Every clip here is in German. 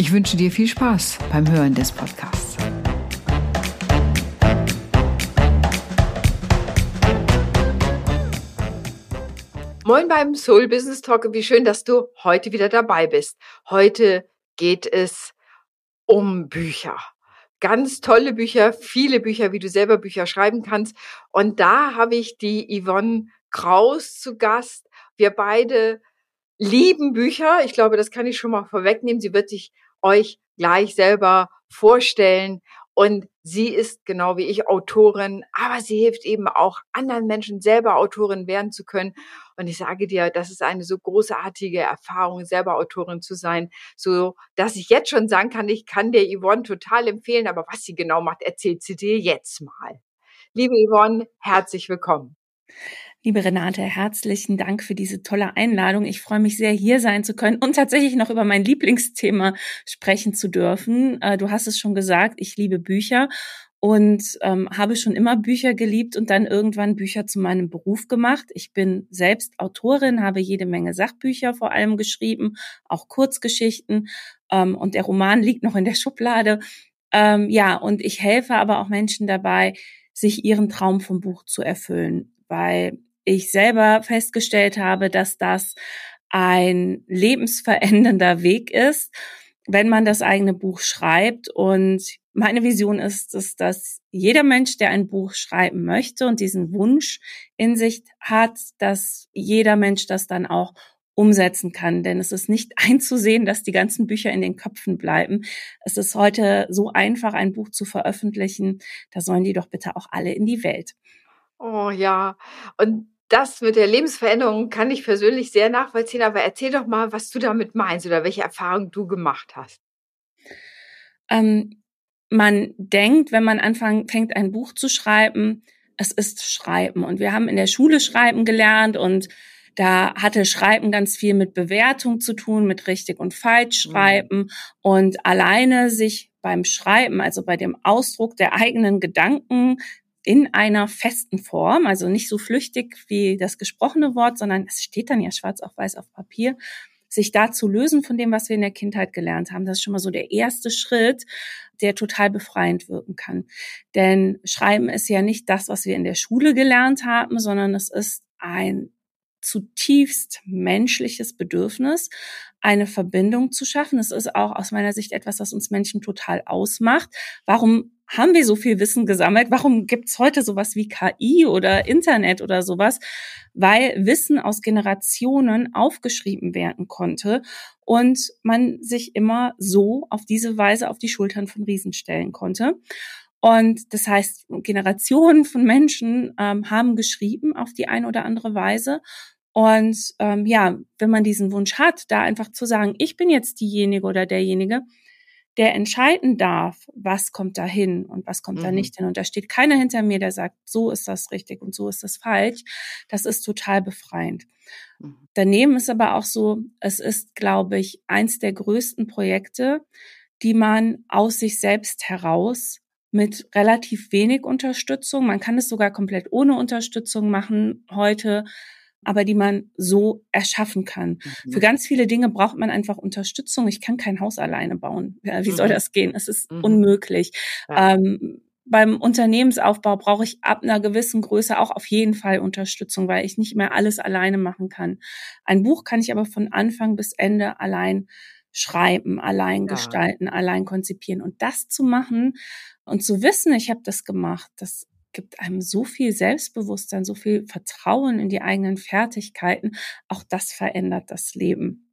Ich wünsche dir viel Spaß beim Hören des Podcasts. Moin beim Soul Business Talk wie schön, dass du heute wieder dabei bist. Heute geht es um Bücher. Ganz tolle Bücher, viele Bücher, wie du selber Bücher schreiben kannst. Und da habe ich die Yvonne Kraus zu Gast. Wir beide lieben Bücher. Ich glaube, das kann ich schon mal vorwegnehmen. Sie wird sich euch gleich selber vorstellen. Und sie ist genau wie ich Autorin, aber sie hilft eben auch anderen Menschen selber Autorin werden zu können. Und ich sage dir, das ist eine so großartige Erfahrung, selber Autorin zu sein, so dass ich jetzt schon sagen kann, ich kann dir Yvonne total empfehlen, aber was sie genau macht, erzählt sie dir jetzt mal. Liebe Yvonne, herzlich willkommen. Liebe Renate, herzlichen Dank für diese tolle Einladung. Ich freue mich sehr, hier sein zu können und tatsächlich noch über mein Lieblingsthema sprechen zu dürfen. Äh, du hast es schon gesagt, ich liebe Bücher und ähm, habe schon immer Bücher geliebt und dann irgendwann Bücher zu meinem Beruf gemacht. Ich bin selbst Autorin, habe jede Menge Sachbücher vor allem geschrieben, auch Kurzgeschichten ähm, und der Roman liegt noch in der Schublade. Ähm, ja, und ich helfe aber auch Menschen dabei, sich ihren Traum vom Buch zu erfüllen, weil ich selber festgestellt habe, dass das ein lebensverändernder Weg ist, wenn man das eigene Buch schreibt. Und meine Vision ist es, dass jeder Mensch, der ein Buch schreiben möchte und diesen Wunsch in sich hat, dass jeder Mensch das dann auch umsetzen kann. Denn es ist nicht einzusehen, dass die ganzen Bücher in den Köpfen bleiben. Es ist heute so einfach, ein Buch zu veröffentlichen. Da sollen die doch bitte auch alle in die Welt. Oh ja, und das mit der Lebensveränderung kann ich persönlich sehr nachvollziehen, aber erzähl doch mal, was du damit meinst oder welche Erfahrungen du gemacht hast. Ähm, man denkt, wenn man anfängt, ein Buch zu schreiben, es ist Schreiben. Und wir haben in der Schule Schreiben gelernt und da hatte Schreiben ganz viel mit Bewertung zu tun, mit richtig und falsch mhm. schreiben mhm. und alleine sich beim Schreiben, also bei dem Ausdruck der eigenen Gedanken in einer festen Form, also nicht so flüchtig wie das gesprochene Wort, sondern es steht dann ja schwarz auf weiß auf Papier, sich da zu lösen von dem, was wir in der Kindheit gelernt haben. Das ist schon mal so der erste Schritt, der total befreiend wirken kann. Denn Schreiben ist ja nicht das, was wir in der Schule gelernt haben, sondern es ist ein zutiefst menschliches Bedürfnis, eine Verbindung zu schaffen. Es ist auch aus meiner Sicht etwas, was uns Menschen total ausmacht. Warum haben wir so viel Wissen gesammelt? Warum gibt's heute sowas wie KI oder Internet oder sowas? Weil Wissen aus Generationen aufgeschrieben werden konnte und man sich immer so auf diese Weise auf die Schultern von Riesen stellen konnte. Und das heißt, Generationen von Menschen ähm, haben geschrieben auf die eine oder andere Weise. Und ähm, ja, wenn man diesen Wunsch hat, da einfach zu sagen, ich bin jetzt diejenige oder derjenige, der entscheiden darf, was kommt da hin und was kommt mhm. da nicht hin. Und da steht keiner hinter mir, der sagt, so ist das richtig und so ist das falsch. Das ist total befreiend. Mhm. Daneben ist aber auch so, es ist, glaube ich, eins der größten Projekte, die man aus sich selbst heraus mit relativ wenig Unterstützung, man kann es sogar komplett ohne Unterstützung machen heute, aber die man so erschaffen kann. Mhm. Für ganz viele Dinge braucht man einfach Unterstützung. Ich kann kein Haus alleine bauen. Wie mhm. soll das gehen? Es ist mhm. unmöglich. Ja. Ähm, beim Unternehmensaufbau brauche ich ab einer gewissen Größe auch auf jeden Fall Unterstützung, weil ich nicht mehr alles alleine machen kann. Ein Buch kann ich aber von Anfang bis Ende allein schreiben, allein ja. gestalten, allein konzipieren. Und das zu machen und zu wissen, ich habe das gemacht, das gibt einem so viel Selbstbewusstsein, so viel Vertrauen in die eigenen Fertigkeiten. Auch das verändert das Leben.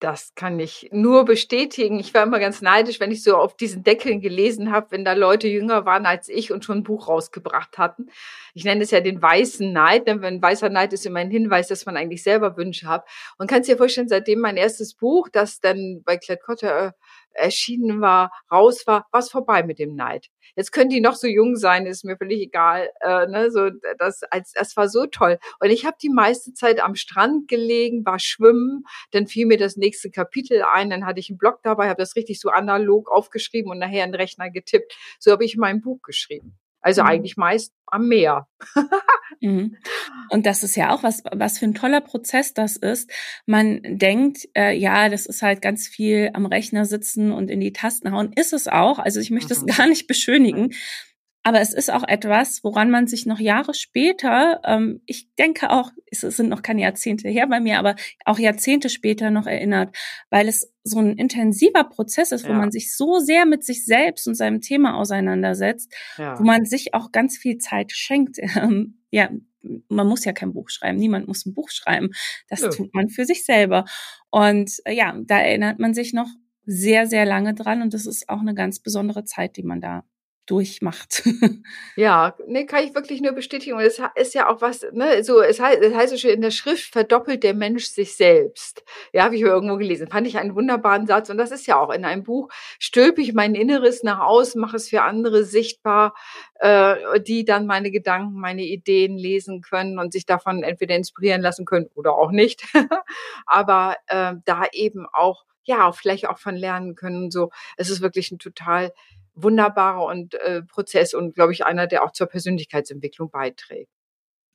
Das kann ich nur bestätigen. Ich war immer ganz neidisch, wenn ich so auf diesen Deckeln gelesen habe, wenn da Leute jünger waren als ich und schon ein Buch rausgebracht hatten. Ich nenne es ja den weißen Neid, denn wenn weißer Neid ist immer ein Hinweis, dass man eigentlich selber Wünsche hat. Und kannst dir vorstellen, seitdem mein erstes Buch, das dann bei Klett Cotter erschienen war, raus war, war es vorbei mit dem Neid. Jetzt können die noch so jung sein, ist mir völlig egal. Äh, ne, so das, als, das war so toll. Und ich habe die meiste Zeit am Strand gelegen, war schwimmen, dann fiel mir das nächste Kapitel ein, dann hatte ich einen Blog dabei, habe das richtig so analog aufgeschrieben und nachher in den Rechner getippt. So habe ich mein Buch geschrieben. Also mhm. eigentlich meist am Meer. mhm. Und das ist ja auch was, was für ein toller Prozess das ist. Man denkt, äh, ja, das ist halt ganz viel am Rechner sitzen und in die Tasten hauen. Ist es auch. Also ich möchte es mhm. gar nicht beschönigen. Aber es ist auch etwas, woran man sich noch Jahre später, ähm, ich denke auch, es sind noch keine Jahrzehnte her bei mir, aber auch Jahrzehnte später noch erinnert, weil es so ein intensiver Prozess ist, wo ja. man sich so sehr mit sich selbst und seinem Thema auseinandersetzt, ja. wo man sich auch ganz viel Zeit schenkt. Ähm, ja, man muss ja kein Buch schreiben, niemand muss ein Buch schreiben. Das ja. tut man für sich selber. Und äh, ja, da erinnert man sich noch sehr, sehr lange dran und das ist auch eine ganz besondere Zeit, die man da durchmacht. ja, nee, kann ich wirklich nur bestätigen. Und es ist ja auch was, ne, so, es heißt, es heißt schon, in der Schrift verdoppelt der Mensch sich selbst. Ja, habe ich irgendwo gelesen. Fand ich einen wunderbaren Satz. Und das ist ja auch in einem Buch, stülpe ich mein Inneres nach außen, mache es für andere sichtbar, äh, die dann meine Gedanken, meine Ideen lesen können und sich davon entweder inspirieren lassen können oder auch nicht. Aber äh, da eben auch ja, vielleicht auch von lernen können. So, es ist wirklich ein total wunderbarer und äh, Prozess und glaube ich einer, der auch zur Persönlichkeitsentwicklung beiträgt.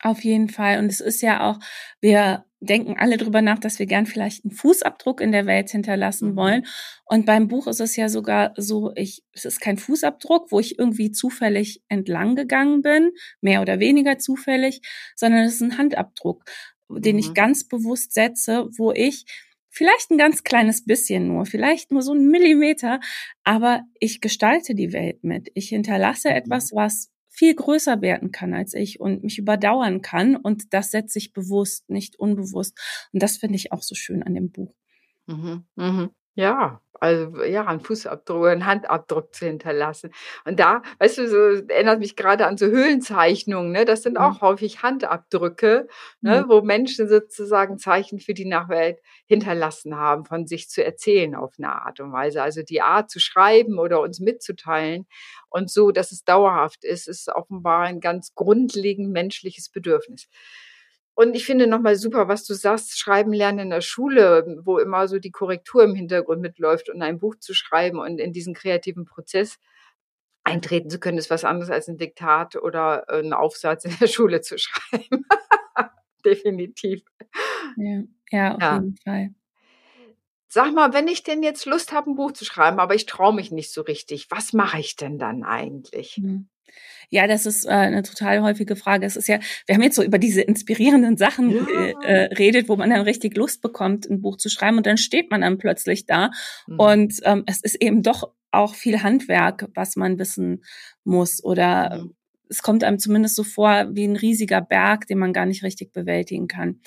Auf jeden Fall. Und es ist ja auch, wir denken alle drüber nach, dass wir gern vielleicht einen Fußabdruck in der Welt hinterlassen mhm. wollen. Und beim Buch ist es ja sogar so, ich, es ist kein Fußabdruck, wo ich irgendwie zufällig entlang gegangen bin, mehr oder weniger zufällig, sondern es ist ein Handabdruck, den mhm. ich ganz bewusst setze, wo ich Vielleicht ein ganz kleines bisschen nur, vielleicht nur so ein Millimeter, aber ich gestalte die Welt mit. Ich hinterlasse mhm. etwas, was viel größer werden kann als ich und mich überdauern kann. Und das setze ich bewusst, nicht unbewusst. Und das finde ich auch so schön an dem Buch. Mhm, mhm. Ja, also ja, einen Fußabdruck, einen Handabdruck zu hinterlassen. Und da, weißt du, so erinnert mich gerade an so Höhlenzeichnungen, ne? Das sind mhm. auch häufig Handabdrücke, ne? Mhm. wo Menschen sozusagen Zeichen für die Nachwelt hinterlassen haben, von sich zu erzählen auf eine Art und Weise. Also die Art zu schreiben oder uns mitzuteilen und so, dass es dauerhaft ist, ist offenbar ein ganz grundlegend menschliches Bedürfnis. Und ich finde nochmal super, was du sagst, schreiben lernen in der Schule, wo immer so die Korrektur im Hintergrund mitläuft und ein Buch zu schreiben und in diesen kreativen Prozess eintreten zu können, ist was anderes als ein Diktat oder einen Aufsatz in der Schule zu schreiben. Definitiv. Ja, ja auf ja. jeden Fall. Sag mal, wenn ich denn jetzt Lust habe, ein Buch zu schreiben, aber ich traue mich nicht so richtig, was mache ich denn dann eigentlich? Mhm. Ja, das ist äh, eine total häufige Frage. Es ist ja, wir haben jetzt so über diese inspirierenden Sachen ja. äh, äh redet, wo man dann richtig Lust bekommt, ein Buch zu schreiben und dann steht man dann plötzlich da mhm. und ähm, es ist eben doch auch viel Handwerk, was man wissen muss oder mhm. es kommt einem zumindest so vor wie ein riesiger Berg, den man gar nicht richtig bewältigen kann.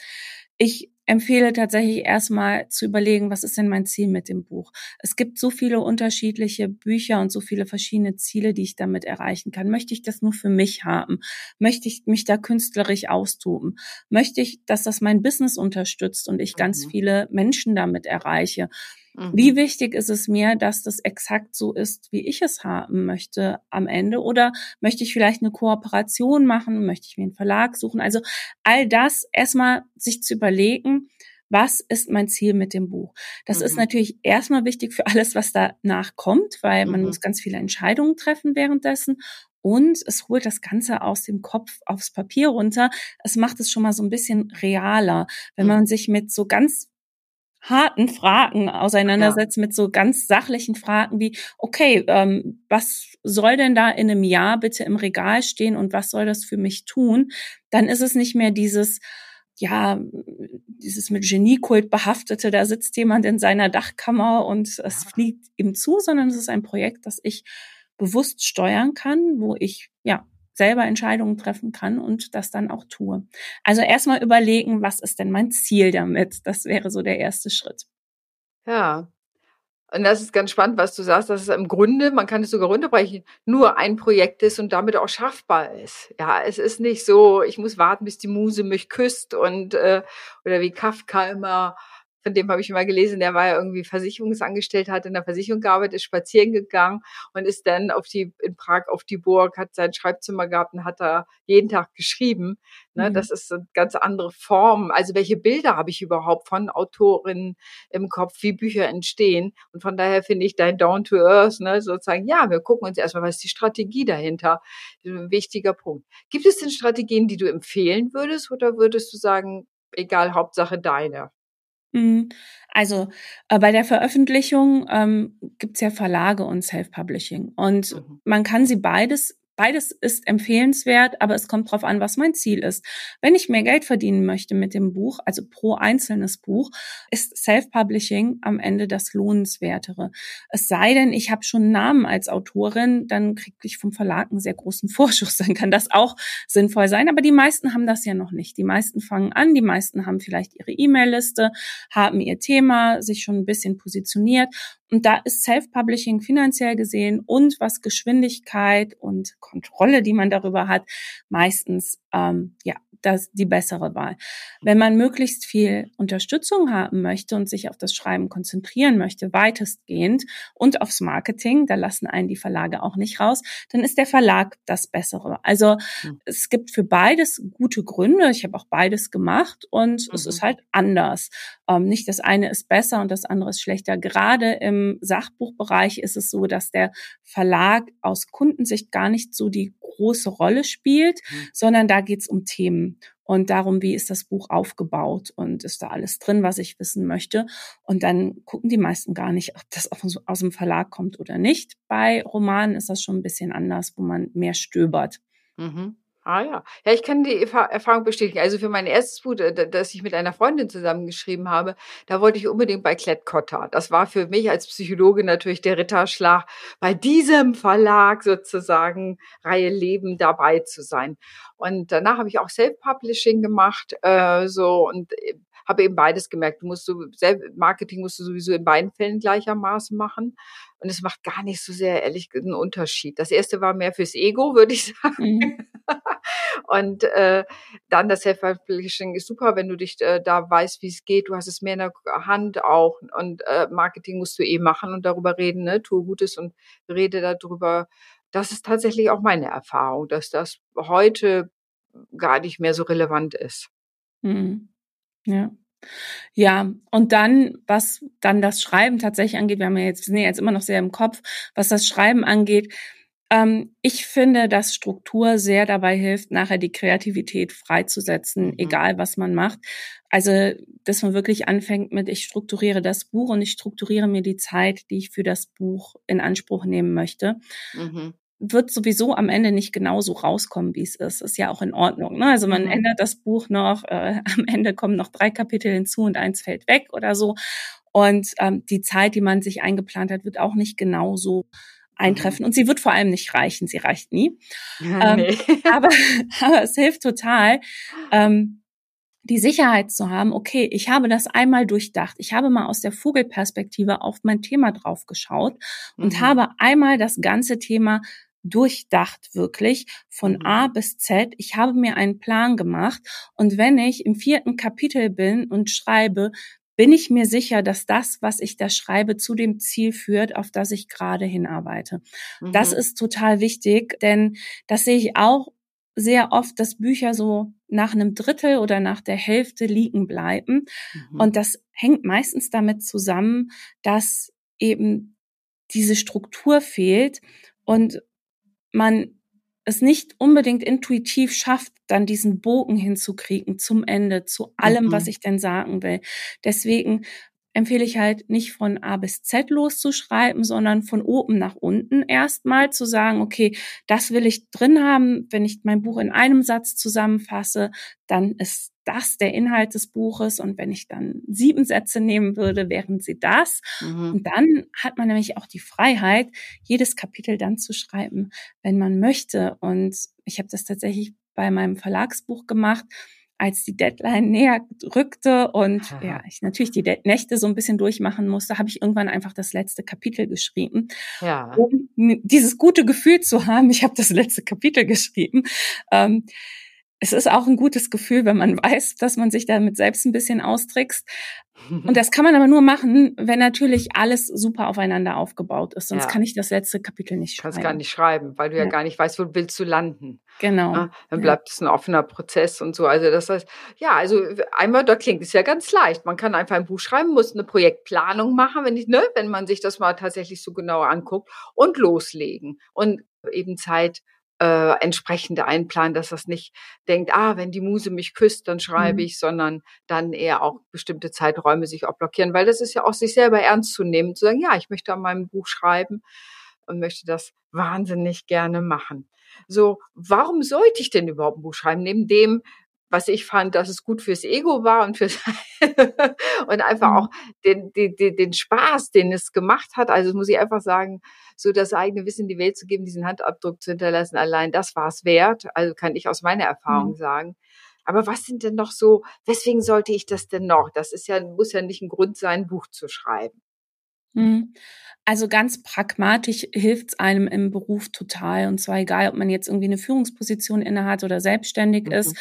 Ich empfehle tatsächlich erstmal zu überlegen, was ist denn mein Ziel mit dem Buch? Es gibt so viele unterschiedliche Bücher und so viele verschiedene Ziele, die ich damit erreichen kann. Möchte ich das nur für mich haben? Möchte ich mich da künstlerisch austoben? Möchte ich, dass das mein Business unterstützt und ich ganz mhm. viele Menschen damit erreiche? Wie mhm. wichtig ist es mir, dass das exakt so ist, wie ich es haben möchte am Ende? Oder möchte ich vielleicht eine Kooperation machen? Möchte ich mir einen Verlag suchen? Also all das erstmal sich zu überlegen, was ist mein Ziel mit dem Buch? Das mhm. ist natürlich erstmal wichtig für alles, was danach kommt, weil man mhm. muss ganz viele Entscheidungen treffen währenddessen. Und es holt das Ganze aus dem Kopf aufs Papier runter. Es macht es schon mal so ein bisschen realer, wenn mhm. man sich mit so ganz harten Fragen auseinandersetzt, ja. mit so ganz sachlichen Fragen wie, okay, ähm, was soll denn da in einem Jahr bitte im Regal stehen und was soll das für mich tun? Dann ist es nicht mehr dieses, ja, dieses mit Geniekult behaftete, da sitzt jemand in seiner Dachkammer und es ja. fliegt ihm zu, sondern es ist ein Projekt, das ich bewusst steuern kann, wo ich, ja, selber Entscheidungen treffen kann und das dann auch tue. Also erstmal überlegen, was ist denn mein Ziel damit? Das wäre so der erste Schritt. Ja. Und das ist ganz spannend, was du sagst, dass es im Grunde, man kann es sogar runterbrechen, nur ein Projekt ist und damit auch schaffbar ist. Ja, es ist nicht so, ich muss warten, bis die Muse mich küsst und äh, oder wie Kafka immer von dem habe ich mal gelesen, der war ja irgendwie Versicherungsangestellter, hat in der Versicherung gearbeitet, ist spazieren gegangen und ist dann auf die, in Prag auf die Burg, hat sein Schreibzimmer gehabt und hat da jeden Tag geschrieben. Ne, mhm. Das ist eine ganz andere Form. Also welche Bilder habe ich überhaupt von Autorinnen im Kopf, wie Bücher entstehen? Und von daher finde ich dein Down to Earth, ne, sozusagen, ja, wir gucken uns erstmal, was ist die Strategie dahinter? Ein wichtiger Punkt. Gibt es denn Strategien, die du empfehlen würdest oder würdest du sagen, egal, Hauptsache deine? Mhm. Also äh, bei der Veröffentlichung ähm, gibt es ja Verlage und Self-Publishing. Und mhm. man kann sie beides Beides ist empfehlenswert, aber es kommt darauf an, was mein Ziel ist. Wenn ich mehr Geld verdienen möchte mit dem Buch, also pro einzelnes Buch, ist Self-Publishing am Ende das Lohnenswertere. Es sei denn, ich habe schon einen Namen als Autorin, dann kriege ich vom Verlag einen sehr großen Vorschuss. Dann kann das auch sinnvoll sein. Aber die meisten haben das ja noch nicht. Die meisten fangen an, die meisten haben vielleicht ihre E-Mail-Liste, haben ihr Thema sich schon ein bisschen positioniert und da ist Self-Publishing finanziell gesehen und was Geschwindigkeit und Kontrolle, die man darüber hat, meistens ähm, ja das die bessere Wahl. Wenn man möglichst viel Unterstützung haben möchte und sich auf das Schreiben konzentrieren möchte, weitestgehend und aufs Marketing, da lassen einen die Verlage auch nicht raus, dann ist der Verlag das Bessere. Also mhm. es gibt für beides gute Gründe. Ich habe auch beides gemacht und mhm. es ist halt anders. Ähm, nicht das eine ist besser und das andere ist schlechter. Gerade im Sachbuchbereich ist es so, dass der Verlag aus Kundensicht gar nicht so die große Rolle spielt, mhm. sondern da geht es um Themen und darum, wie ist das Buch aufgebaut und ist da alles drin, was ich wissen möchte. Und dann gucken die meisten gar nicht, ob das aus dem Verlag kommt oder nicht. Bei Romanen ist das schon ein bisschen anders, wo man mehr stöbert. Mhm. Ah ja. Ja, ich kann die Erfahrung bestätigen. Also für mein erstes Buch, das ich mit einer Freundin zusammengeschrieben habe, da wollte ich unbedingt bei Klett Cotta. Das war für mich als Psychologe natürlich der Ritterschlag, bei diesem Verlag sozusagen Reihe Leben dabei zu sein. Und danach habe ich auch Self-Publishing gemacht, äh, so und äh, habe eben beides gemerkt. Du musst so, Marketing musst du sowieso in beiden Fällen gleichermaßen machen. Und es macht gar nicht so sehr, ehrlich einen Unterschied. Das erste war mehr fürs Ego, würde ich sagen. Mhm. Und äh, dann das Self-Publishing ist super, wenn du dich äh, da weißt, wie es geht. Du hast es mehr in der Hand auch. Und äh, Marketing musst du eh machen und darüber reden. Ne? Tue Gutes und rede darüber. Das ist tatsächlich auch meine Erfahrung, dass das heute gar nicht mehr so relevant ist. Mhm. Ja. Ja, und dann, was dann das Schreiben tatsächlich angeht, wir haben ja jetzt, wir sind ja jetzt immer noch sehr im Kopf, was das Schreiben angeht, ähm, ich finde, dass Struktur sehr dabei hilft, nachher die Kreativität freizusetzen, mhm. egal was man macht. Also, dass man wirklich anfängt mit, ich strukturiere das Buch und ich strukturiere mir die Zeit, die ich für das Buch in Anspruch nehmen möchte. Mhm wird sowieso am Ende nicht genauso rauskommen, wie es ist. Ist ja auch in Ordnung. Ne? Also man mhm. ändert das Buch noch, äh, am Ende kommen noch drei Kapitel hinzu und eins fällt weg oder so. Und ähm, die Zeit, die man sich eingeplant hat, wird auch nicht genauso eintreffen. Mhm. Und sie wird vor allem nicht reichen. Sie reicht nie. Ja, ähm, nee. aber, aber es hilft total. Ähm, die Sicherheit zu haben, okay, ich habe das einmal durchdacht. Ich habe mal aus der Vogelperspektive auf mein Thema drauf geschaut und mhm. habe einmal das ganze Thema durchdacht wirklich von mhm. A bis Z. Ich habe mir einen Plan gemacht und wenn ich im vierten Kapitel bin und schreibe, bin ich mir sicher, dass das, was ich da schreibe, zu dem Ziel führt, auf das ich gerade hinarbeite. Mhm. Das ist total wichtig, denn das sehe ich auch sehr oft, dass Bücher so nach einem Drittel oder nach der Hälfte liegen bleiben. Mhm. Und das hängt meistens damit zusammen, dass eben diese Struktur fehlt und man es nicht unbedingt intuitiv schafft, dann diesen Bogen hinzukriegen zum Ende, zu allem, mhm. was ich denn sagen will. Deswegen empfehle ich halt nicht von A bis Z loszuschreiben, sondern von oben nach unten erstmal zu sagen, okay, das will ich drin haben. Wenn ich mein Buch in einem Satz zusammenfasse, dann ist das der Inhalt des Buches. Und wenn ich dann sieben Sätze nehmen würde, wären sie das. Mhm. Und dann hat man nämlich auch die Freiheit, jedes Kapitel dann zu schreiben, wenn man möchte. Und ich habe das tatsächlich bei meinem Verlagsbuch gemacht als die Deadline näher rückte und Aha. ja, ich natürlich die Nächte so ein bisschen durchmachen musste, habe ich irgendwann einfach das letzte Kapitel geschrieben, ja. um dieses gute Gefühl zu haben. Ich habe das letzte Kapitel geschrieben. Ähm, es ist auch ein gutes Gefühl, wenn man weiß, dass man sich damit selbst ein bisschen austrickst. Und das kann man aber nur machen, wenn natürlich alles super aufeinander aufgebaut ist. Sonst ja. kann ich das letzte Kapitel nicht schreiben. Kannst gar nicht schreiben, weil du ja, ja gar nicht weißt, wo willst du landen. Genau. Ja, dann bleibt es ein offener Prozess und so. Also das heißt, ja, also einmal da klingt es ja ganz leicht. Man kann einfach ein Buch schreiben, muss eine Projektplanung machen, wenn ich, ne, wenn man sich das mal tatsächlich so genau anguckt und loslegen und eben Zeit äh, entsprechende einplanen, dass das nicht denkt, ah, wenn die Muse mich küsst, dann schreibe mhm. ich, sondern dann eher auch bestimmte Zeiträume sich auch blockieren, weil das ist ja auch sich selber ernst zu nehmen, zu sagen, ja, ich möchte an meinem Buch schreiben und möchte das wahnsinnig gerne machen. So, warum sollte ich denn überhaupt ein Buch schreiben? Neben dem, was ich fand, dass es gut fürs Ego war und fürs und einfach mhm. auch den, den, den Spaß, den es gemacht hat. Also muss ich einfach sagen, so das eigene Wissen in die Welt zu geben, diesen Handabdruck zu hinterlassen, allein das war es wert. Also kann ich aus meiner Erfahrung mhm. sagen. Aber was sind denn noch so, weswegen sollte ich das denn noch? Das ist ja, muss ja nicht ein Grund sein, ein Buch zu schreiben. Mhm. Also ganz pragmatisch hilft es einem im Beruf total. Und zwar egal, ob man jetzt irgendwie eine Führungsposition innehat oder selbstständig mhm. ist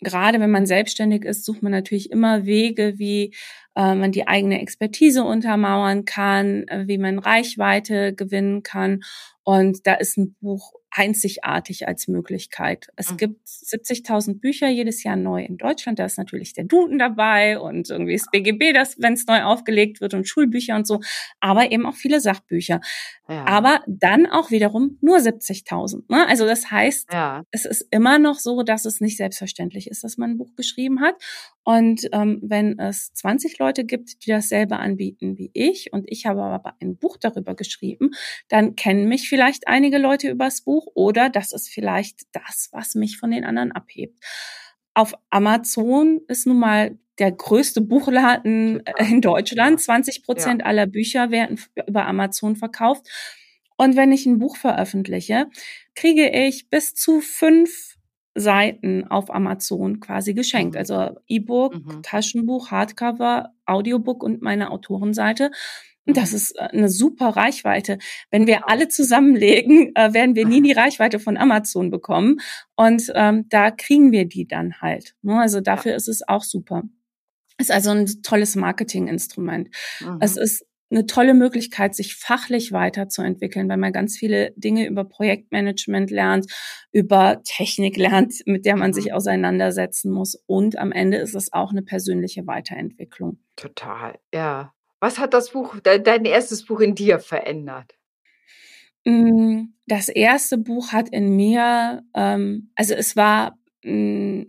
gerade wenn man selbstständig ist, sucht man natürlich immer Wege, wie äh, man die eigene Expertise untermauern kann, äh, wie man Reichweite gewinnen kann. Und da ist ein Buch einzigartig als Möglichkeit. Es mhm. gibt 70.000 Bücher jedes Jahr neu in Deutschland. Da ist natürlich der Duden dabei und irgendwie das BGB, das, wenn es neu aufgelegt wird und Schulbücher und so, aber eben auch viele Sachbücher. Ja. Aber dann auch wiederum nur 70.000. Ne? Also das heißt, ja. es ist immer noch so, dass es nicht selbstverständlich ist, dass man ein Buch geschrieben hat. Und ähm, wenn es 20 Leute gibt, die dasselbe anbieten wie ich und ich habe aber ein Buch darüber geschrieben, dann kennen mich vielleicht einige Leute übers Buch oder das ist vielleicht das, was mich von den anderen abhebt. Auf Amazon ist nun mal der größte Buchladen in Deutschland. 20 Prozent ja. aller Bücher werden über Amazon verkauft. Und wenn ich ein Buch veröffentliche, kriege ich bis zu fünf Seiten auf Amazon quasi geschenkt. Mhm. Also E-Book, mhm. Taschenbuch, Hardcover, Audiobook und meine Autorenseite. Das ist äh, eine super Reichweite. Wenn wir alle zusammenlegen, äh, werden wir nie die Reichweite von Amazon bekommen. Und ähm, da kriegen wir die dann halt. Ne? Also dafür ist es auch super. Ist also ein tolles Marketinginstrument. Mhm. Es ist eine tolle Möglichkeit, sich fachlich weiterzuentwickeln, weil man ganz viele Dinge über Projektmanagement lernt, über Technik lernt, mit der man sich mhm. auseinandersetzen muss. Und am Ende ist es auch eine persönliche Weiterentwicklung. Total, ja. Was hat das Buch, dein erstes Buch in dir verändert? Mm, das erste Buch hat in mir, ähm, also es war mm,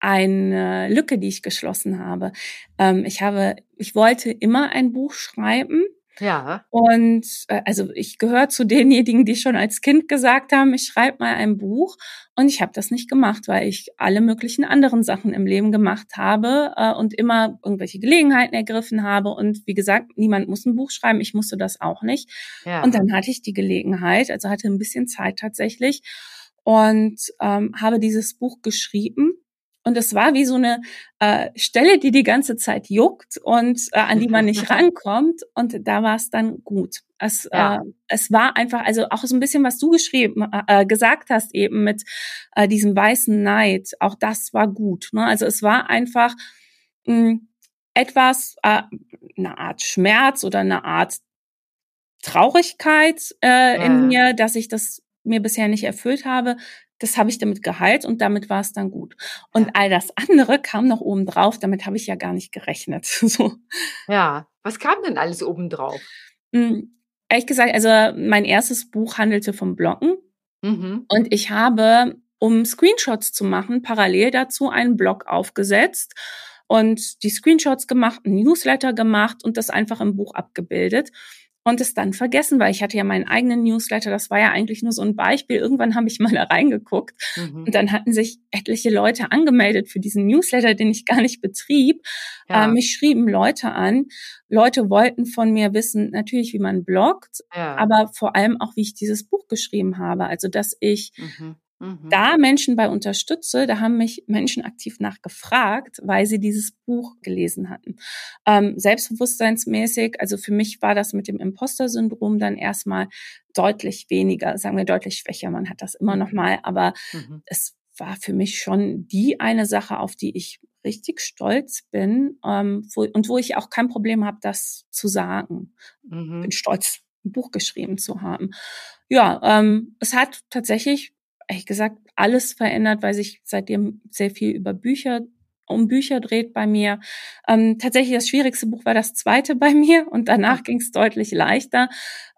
eine Lücke, die ich geschlossen habe. Ähm, ich habe, ich wollte immer ein Buch schreiben. Ja. Und äh, also ich gehöre zu denjenigen, die schon als Kind gesagt haben, ich schreibe mal ein Buch. Und ich habe das nicht gemacht, weil ich alle möglichen anderen Sachen im Leben gemacht habe äh, und immer irgendwelche Gelegenheiten ergriffen habe. Und wie gesagt, niemand muss ein Buch schreiben, ich musste das auch nicht. Ja. Und dann hatte ich die Gelegenheit, also hatte ein bisschen Zeit tatsächlich und ähm, habe dieses Buch geschrieben und es war wie so eine äh, Stelle, die die ganze Zeit juckt und äh, an die man nicht rankommt. Und da war es dann gut. Es, ja. äh, es war einfach, also auch so ein bisschen, was du geschrieben, äh, äh, gesagt hast eben mit äh, diesem weißen Neid. Auch das war gut. Ne? Also es war einfach mh, hm, etwas, äh, eine Art Schmerz oder eine Art Traurigkeit äh, ja. in mir, dass ich das mir bisher nicht erfüllt habe, das habe ich damit geheilt und damit war es dann gut. Und all das andere kam noch oben drauf, damit habe ich ja gar nicht gerechnet. so. Ja, was kam denn alles oben drauf? Hm, ehrlich gesagt, also mein erstes Buch handelte vom Bloggen mhm. und ich habe, um Screenshots zu machen, parallel dazu einen Blog aufgesetzt und die Screenshots gemacht, ein Newsletter gemacht und das einfach im Buch abgebildet und es dann vergessen, weil ich hatte ja meinen eigenen Newsletter, das war ja eigentlich nur so ein Beispiel. Irgendwann habe ich mal da reingeguckt mhm. und dann hatten sich etliche Leute angemeldet für diesen Newsletter, den ich gar nicht betrieb. Ja. Äh, mich schrieben Leute an. Leute wollten von mir wissen, natürlich, wie man bloggt, ja. aber vor allem auch, wie ich dieses Buch geschrieben habe. Also, dass ich mhm Mhm. Da Menschen bei unterstütze, da haben mich Menschen aktiv nachgefragt, weil sie dieses Buch gelesen hatten. Ähm, selbstbewusstseinsmäßig, also für mich war das mit dem Imposter-Syndrom dann erstmal deutlich weniger, sagen wir deutlich schwächer. Man hat das immer noch mhm. mal, aber mhm. es war für mich schon die eine Sache, auf die ich richtig stolz bin ähm, wo, und wo ich auch kein Problem habe, das zu sagen. Mhm. Bin stolz, ein Buch geschrieben zu haben. Ja, ähm, es hat tatsächlich, ehrlich gesagt, alles verändert, weil sich seitdem sehr viel über Bücher um Bücher dreht bei mir. Ähm, tatsächlich das schwierigste Buch war das zweite bei mir und danach ging es deutlich leichter.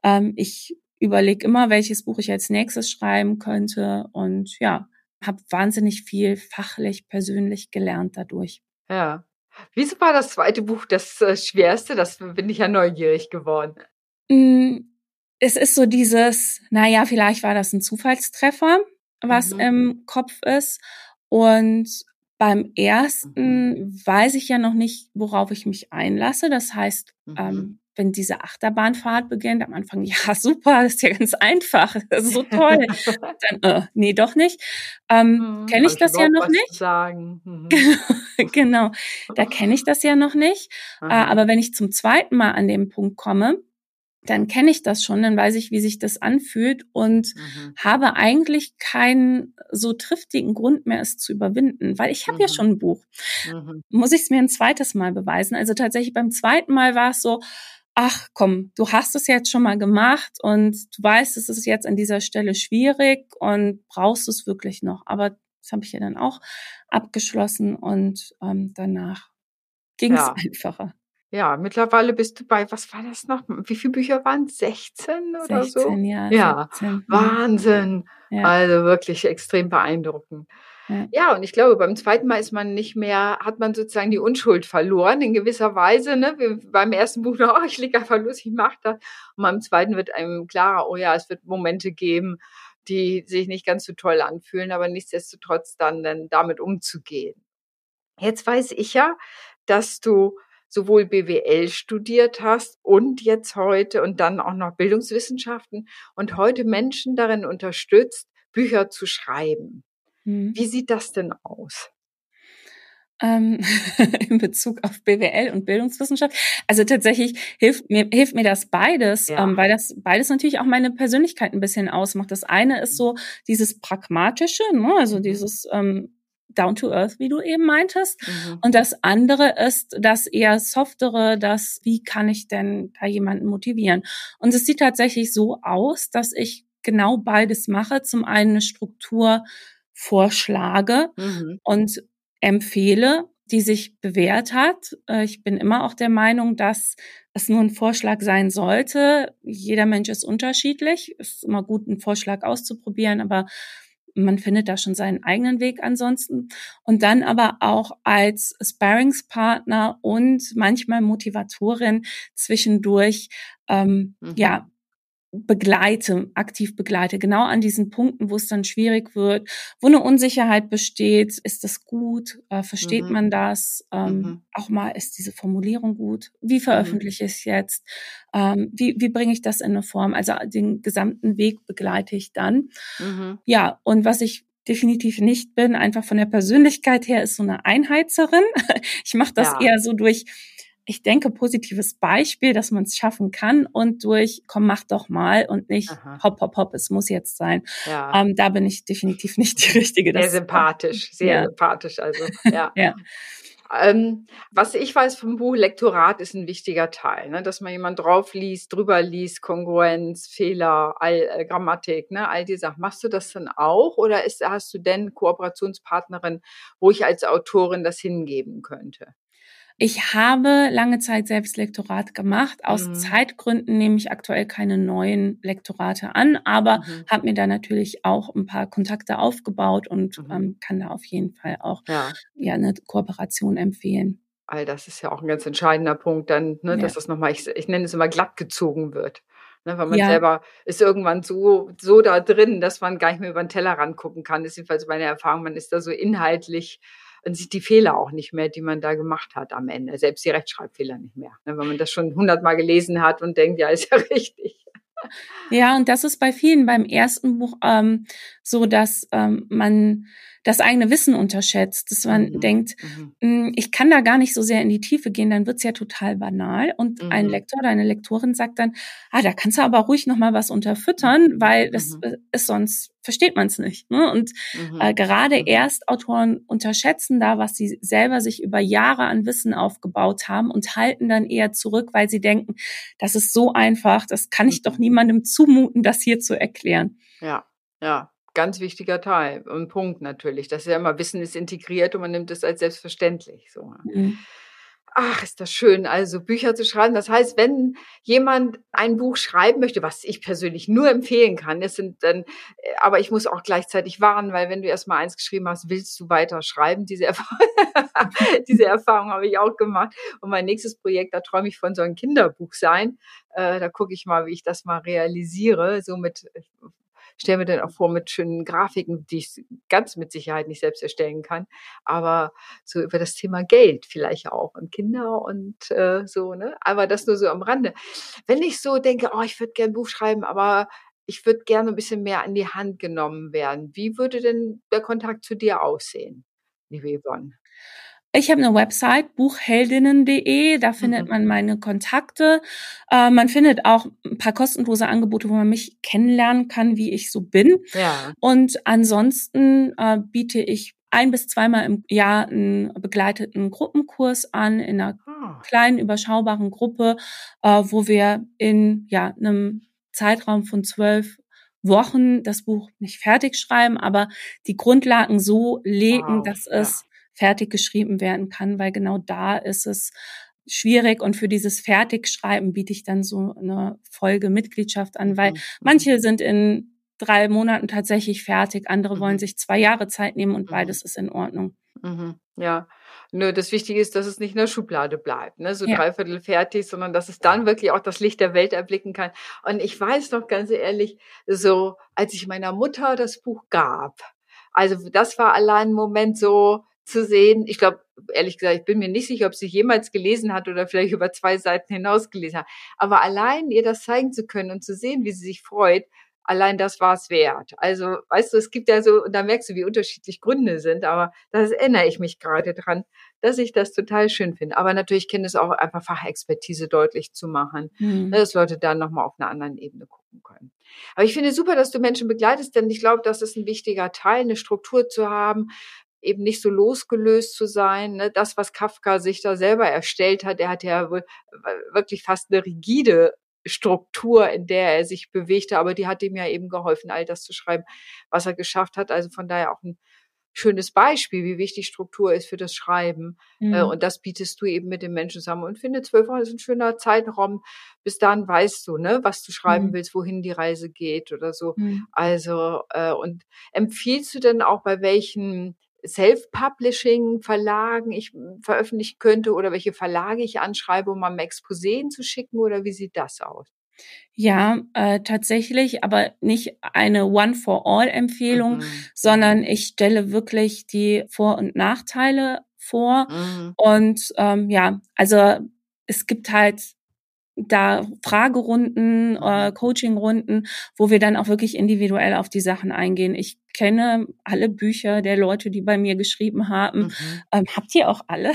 Ähm, ich überlege immer, welches Buch ich als nächstes schreiben könnte und ja, habe wahnsinnig viel fachlich, persönlich gelernt dadurch. Ja. Wieso war das zweite Buch das äh, schwerste? Das bin ich ja neugierig geworden. Mm, es ist so dieses, naja, vielleicht war das ein Zufallstreffer, was mhm. im Kopf ist. Und beim ersten mhm. weiß ich ja noch nicht, worauf ich mich einlasse. Das heißt, mhm. ähm, wenn diese Achterbahnfahrt beginnt, am Anfang, ja, super, das ist ja ganz einfach, das ist so toll. Dann, äh, nee, doch nicht. Ähm, mhm, kenne ich das ja noch nicht. Sagen. Mhm. genau, da kenne ich das ja noch nicht. Äh, aber wenn ich zum zweiten Mal an dem Punkt komme, dann kenne ich das schon, dann weiß ich, wie sich das anfühlt und mhm. habe eigentlich keinen so triftigen Grund mehr, es zu überwinden, weil ich habe mhm. ja schon ein Buch. Mhm. Muss ich es mir ein zweites Mal beweisen? Also tatsächlich beim zweiten Mal war es so, ach komm, du hast es jetzt schon mal gemacht und du weißt, es ist jetzt an dieser Stelle schwierig und brauchst es wirklich noch. Aber das habe ich ja dann auch abgeschlossen und ähm, danach ging es ja. einfacher. Ja, mittlerweile bist du bei, was war das noch? Wie viele Bücher waren es? 16 oder 16, so? Ja, ja 16. Mhm. Wahnsinn. Ja. Also wirklich extrem beeindruckend. Ja. ja, und ich glaube, beim zweiten Mal ist man nicht mehr, hat man sozusagen die Unschuld verloren in gewisser Weise. Ne? Wir, beim ersten Buch noch, oh, ich liege einfach los, ich mache das. Und beim zweiten wird einem klarer, oh ja, es wird Momente geben, die sich nicht ganz so toll anfühlen, aber nichtsdestotrotz dann, dann damit umzugehen. Jetzt weiß ich ja, dass du sowohl BWL studiert hast und jetzt heute und dann auch noch Bildungswissenschaften und heute Menschen darin unterstützt, Bücher zu schreiben. Mhm. Wie sieht das denn aus? Ähm, in Bezug auf BWL und Bildungswissenschaft. Also tatsächlich hilft mir, hilft mir das beides, ja. ähm, weil das beides natürlich auch meine Persönlichkeit ein bisschen ausmacht. Das eine ist so dieses Pragmatische, ne? also mhm. dieses ähm, down to earth, wie du eben meintest. Mhm. Und das andere ist das eher softere, das, wie kann ich denn da jemanden motivieren? Und es sieht tatsächlich so aus, dass ich genau beides mache. Zum einen eine Struktur vorschlage mhm. und empfehle, die sich bewährt hat. Äh, ich bin immer auch der Meinung, dass es nur ein Vorschlag sein sollte. Jeder Mensch ist unterschiedlich. Es ist immer gut, einen Vorschlag auszuprobieren, aber man findet da schon seinen eigenen Weg ansonsten. Und dann aber auch als Sparringspartner und manchmal Motivatorin zwischendurch, ähm, mhm. ja, begleite, aktiv begleite, genau an diesen Punkten, wo es dann schwierig wird, wo eine Unsicherheit besteht, ist das gut, äh, versteht mhm. man das, ähm, mhm. auch mal ist diese Formulierung gut, wie mhm. veröffentliche ich es jetzt, ähm, wie, wie bringe ich das in eine Form, also den gesamten Weg begleite ich dann. Mhm. Ja, und was ich definitiv nicht bin, einfach von der Persönlichkeit her, ist so eine Einheizerin. Ich mache das ja. eher so durch ich denke, positives Beispiel, dass man es schaffen kann und durch, komm, mach doch mal und nicht Aha. hopp, hopp, hopp, es muss jetzt sein. Ja. Ähm, da bin ich definitiv nicht die Richtige. Sehr sympathisch, sehr ja. sympathisch, also, ja. ja. Ähm, was ich weiß vom Buch, Lektorat ist ein wichtiger Teil, ne? dass man jemand drauf liest, drüber liest, Kongruenz, Fehler, all, äh, Grammatik, ne? all die Sachen. Machst du das dann auch oder ist, hast du denn Kooperationspartnerin, wo ich als Autorin das hingeben könnte? Ich habe lange Zeit selbst Lektorat gemacht. Aus mhm. Zeitgründen nehme ich aktuell keine neuen Lektorate an, aber mhm. habe mir da natürlich auch ein paar Kontakte aufgebaut und mhm. ähm, kann da auf jeden Fall auch ja. ja eine Kooperation empfehlen. All das ist ja auch ein ganz entscheidender Punkt, dann, ne, ja. dass das nochmal, ich, ich nenne es immer glatt gezogen wird. Ne, weil man ja. selber ist irgendwann so, so da drin, dass man gar nicht mehr über den Teller rangucken kann. Das ist jedenfalls meine Erfahrung. Man ist da so inhaltlich man sieht die Fehler auch nicht mehr, die man da gemacht hat am Ende, selbst die Rechtschreibfehler nicht mehr, ne, wenn man das schon hundertmal gelesen hat und denkt, ja, ist ja richtig. Ja, und das ist bei vielen beim ersten Buch ähm, so, dass ähm, man das eigene Wissen unterschätzt, dass man mhm. denkt, mhm. Hm, ich kann da gar nicht so sehr in die Tiefe gehen, dann wird's ja total banal. Und mhm. ein Lektor oder eine Lektorin sagt dann, ah, da kannst du aber ruhig noch mal was unterfüttern, mhm. weil das mhm. ist sonst versteht man es nicht. Ne? Und mhm. äh, gerade Erstautoren unterschätzen da, was sie selber sich über Jahre an Wissen aufgebaut haben und halten dann eher zurück, weil sie denken, das ist so einfach, das kann ich doch niemandem zumuten, das hier zu erklären. Ja, ja, ganz wichtiger Teil und Punkt natürlich. Das ist ja immer Wissen ist integriert und man nimmt es als selbstverständlich. So. Mhm. Ach, ist das schön, also Bücher zu schreiben. Das heißt, wenn jemand ein Buch schreiben möchte, was ich persönlich nur empfehlen kann, das sind dann, äh, aber ich muss auch gleichzeitig warnen, weil wenn du erst mal eins geschrieben hast, willst du weiter schreiben. Diese Erfahrung, diese Erfahrung habe ich auch gemacht. Und mein nächstes Projekt, da träume ich von so einem Kinderbuch sein. Äh, da gucke ich mal, wie ich das mal realisiere, so mit stelle mir dann auch vor mit schönen Grafiken, die ich ganz mit Sicherheit nicht selbst erstellen kann, aber so über das Thema Geld vielleicht auch und Kinder und äh, so, ne? Aber das nur so am Rande. Wenn ich so denke, oh, ich würde gerne ein Buch schreiben, aber ich würde gerne ein bisschen mehr an die Hand genommen werden. Wie würde denn der Kontakt zu dir aussehen, liebe Yvonne? Ich habe eine Website, buchheldinnen.de, da findet mhm. man meine Kontakte. Äh, man findet auch ein paar kostenlose Angebote, wo man mich kennenlernen kann, wie ich so bin. Ja. Und ansonsten äh, biete ich ein bis zweimal im Jahr einen begleiteten Gruppenkurs an in einer oh. kleinen, überschaubaren Gruppe, äh, wo wir in ja, einem Zeitraum von zwölf Wochen das Buch nicht fertig schreiben, aber die Grundlagen so legen, wow, dass ja. es fertig geschrieben werden kann, weil genau da ist es schwierig und für dieses Fertigschreiben biete ich dann so eine Folge-Mitgliedschaft an, weil mhm. manche sind in drei Monaten tatsächlich fertig, andere mhm. wollen sich zwei Jahre Zeit nehmen und mhm. beides ist in Ordnung. Mhm. Ja, nur das Wichtige ist, dass es nicht in der Schublade bleibt, ne? so ja. dreiviertel fertig, sondern dass es dann wirklich auch das Licht der Welt erblicken kann. Und ich weiß noch ganz ehrlich, so als ich meiner Mutter das Buch gab, also das war allein ein Moment so, zu sehen. Ich glaube, ehrlich gesagt, ich bin mir nicht sicher, ob sie jemals gelesen hat oder vielleicht über zwei Seiten hinaus gelesen hat. Aber allein ihr das zeigen zu können und zu sehen, wie sie sich freut, allein das war es wert. Also, weißt du, es gibt ja so, und da merkst du, wie unterschiedlich Gründe sind, aber das erinnere ich mich gerade dran, dass ich das total schön finde. Aber natürlich kenne es auch einfach Fachexpertise deutlich zu machen, mhm. dass Leute dann nochmal auf einer anderen Ebene gucken können. Aber ich finde super, dass du Menschen begleitest, denn ich glaube, das ist ein wichtiger Teil, eine Struktur zu haben, eben nicht so losgelöst zu sein. Ne? Das, was Kafka sich da selber erstellt hat, er hat ja wohl wirklich fast eine rigide Struktur, in der er sich bewegte, aber die hat ihm ja eben geholfen, all das zu schreiben, was er geschafft hat. Also von daher auch ein schönes Beispiel, wie wichtig Struktur ist für das Schreiben. Äh, mhm. Und das bietest du eben mit den Menschen zusammen. Und finde, zwölf Wochen ist ein schöner Zeitraum. Bis dann weißt du, ne, was du schreiben mhm. willst, wohin die Reise geht oder so. Mhm. Also, äh, und empfiehlst du denn auch bei welchen Self-Publishing-Verlagen ich hm, veröffentlichen könnte oder welche Verlage ich anschreibe, um am Exposé zu schicken oder wie sieht das aus? Ja, äh, tatsächlich, aber nicht eine One-for-All-Empfehlung, mhm. sondern ich stelle wirklich die Vor- und Nachteile vor. Mhm. Und ähm, ja, also es gibt halt da Fragerunden, äh, Coachingrunden, wo wir dann auch wirklich individuell auf die Sachen eingehen. Ich kenne alle Bücher der Leute, die bei mir geschrieben haben. Mhm. Ähm, habt ihr auch alle?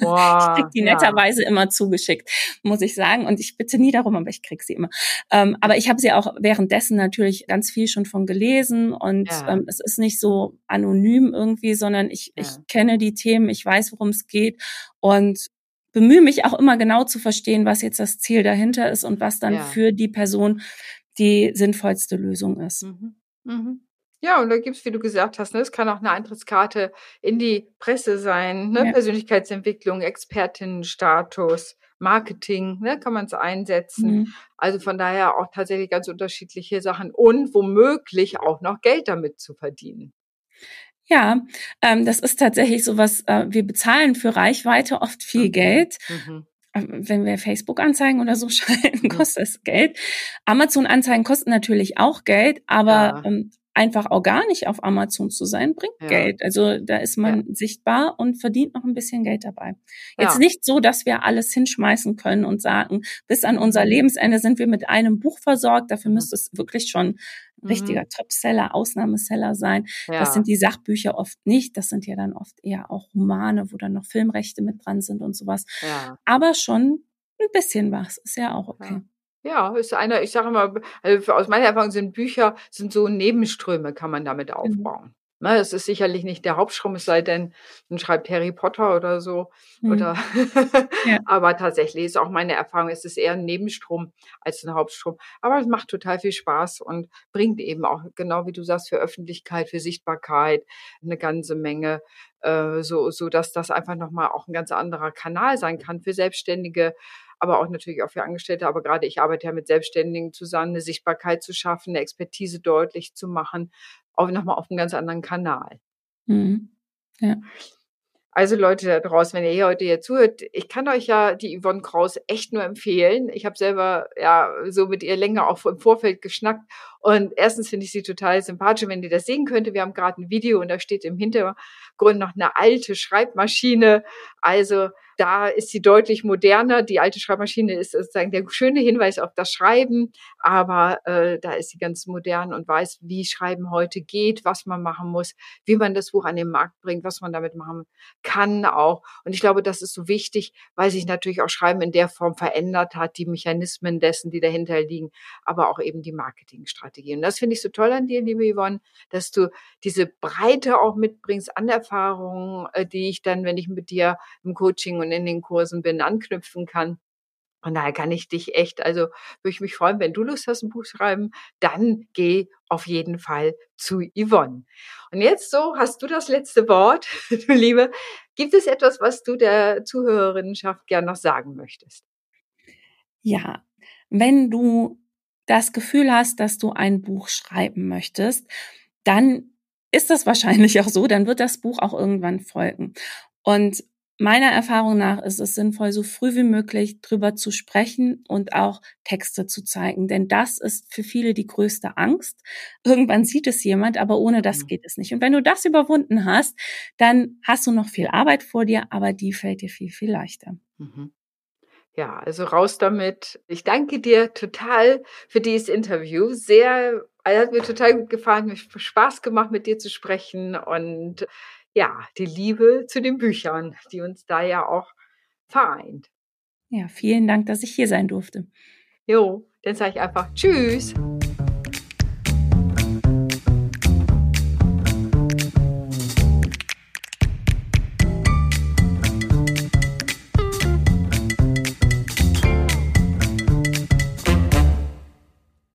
Boah, ich krieg die ja. netterweise immer zugeschickt, muss ich sagen. Und ich bitte nie darum, aber ich krieg sie immer. Ähm, aber ich habe sie auch währenddessen natürlich ganz viel schon von gelesen und ja. ähm, es ist nicht so anonym irgendwie, sondern ich, ja. ich kenne die Themen, ich weiß, worum es geht und bemühe mich auch immer genau zu verstehen, was jetzt das Ziel dahinter ist und was dann ja. für die Person die sinnvollste Lösung ist. Mhm. Mhm. Ja, und da gibt's, wie du gesagt hast, ne, es kann auch eine Eintrittskarte in die Presse sein, ne, ja. Persönlichkeitsentwicklung, Expertinnenstatus, Marketing, ne, kann man es einsetzen. Mhm. Also von daher auch tatsächlich ganz unterschiedliche Sachen und womöglich auch noch Geld damit zu verdienen. Ja, ähm, das ist tatsächlich so was, äh, wir bezahlen für Reichweite oft viel mhm. Geld. Mhm. Ähm, wenn wir Facebook-Anzeigen oder so schalten, mhm. kostet es Geld. Amazon-Anzeigen kosten natürlich auch Geld, aber ja. ähm, einfach organisch auf Amazon zu sein, bringt ja. Geld. Also da ist man ja. sichtbar und verdient noch ein bisschen Geld dabei. Jetzt ja. nicht so, dass wir alles hinschmeißen können und sagen, bis an unser. Lebensende sind wir mit einem Buch versorgt. Dafür mhm. müsste es wirklich schon ein richtiger mhm. Topseller, Ausnahmeseller sein. Das sind die Sachbücher oft nicht. Das sind ja dann oft eher auch Romane, wo dann noch Filmrechte mit dran sind und sowas. Aber schon ein bisschen was ist ja auch okay. Ja, ist einer, ich sage immer, also aus meiner Erfahrung sind Bücher, sind so Nebenströme, kann man damit mhm. aufbauen. Mhm. es ist sicherlich nicht der Hauptstrom, es sei denn, man schreibt Harry Potter oder so. Mhm. Oder ja. aber tatsächlich ist auch meine Erfahrung, es ist eher ein Nebenstrom als ein Hauptstrom. Aber es macht total viel Spaß und bringt eben auch, genau wie du sagst, für Öffentlichkeit, für Sichtbarkeit eine ganze Menge, äh, so, so dass das einfach nochmal auch ein ganz anderer Kanal sein kann für Selbstständige aber auch natürlich auch für Angestellte. Aber gerade ich arbeite ja mit Selbstständigen zusammen, eine Sichtbarkeit zu schaffen, eine Expertise deutlich zu machen, auch nochmal auf einem ganz anderen Kanal. Mhm. Ja. Also Leute da draußen, wenn ihr hier heute hier zuhört, ich kann euch ja die Yvonne Kraus echt nur empfehlen. Ich habe selber ja so mit ihr länger auch im Vorfeld geschnackt und erstens finde ich sie total sympathisch, wenn ihr das sehen könnte. Wir haben gerade ein Video und da steht im Hintergrund noch eine alte Schreibmaschine. Also da ist sie deutlich moderner. Die alte Schreibmaschine ist sozusagen der schöne Hinweis auf das Schreiben, aber äh, da ist sie ganz modern und weiß, wie Schreiben heute geht, was man machen muss, wie man das Buch an den Markt bringt, was man damit machen kann auch. Und ich glaube, das ist so wichtig, weil sich natürlich auch Schreiben in der Form verändert hat, die Mechanismen dessen, die dahinter liegen, aber auch eben die Marketingstrategie. Und das finde ich so toll an dir, liebe Yvonne, dass du diese Breite auch mitbringst an Erfahrungen, äh, die ich dann, wenn ich mit dir im Coaching und in den Kursen bin, anknüpfen kann. Und daher kann ich dich echt, also würde ich mich freuen, wenn du Lust hast, ein Buch schreiben, dann geh auf jeden Fall zu Yvonne. Und jetzt so hast du das letzte Wort, du Liebe. Gibt es etwas, was du der Zuhörerinnenschaft gern noch sagen möchtest? Ja, wenn du das Gefühl hast, dass du ein Buch schreiben möchtest, dann ist das wahrscheinlich auch so, dann wird das Buch auch irgendwann folgen. Und meiner Erfahrung nach ist es sinnvoll, so früh wie möglich drüber zu sprechen und auch Texte zu zeigen. Denn das ist für viele die größte Angst. Irgendwann sieht es jemand, aber ohne das geht es nicht. Und wenn du das überwunden hast, dann hast du noch viel Arbeit vor dir, aber die fällt dir viel, viel leichter. Mhm. Ja, also raus damit. Ich danke dir total für dieses Interview. Sehr, also hat mir total gut gefallen, mir Spaß gemacht, mit dir zu sprechen und ja, die Liebe zu den Büchern, die uns da ja auch vereint. Ja, vielen Dank, dass ich hier sein durfte. Jo, dann sage ich einfach Tschüss.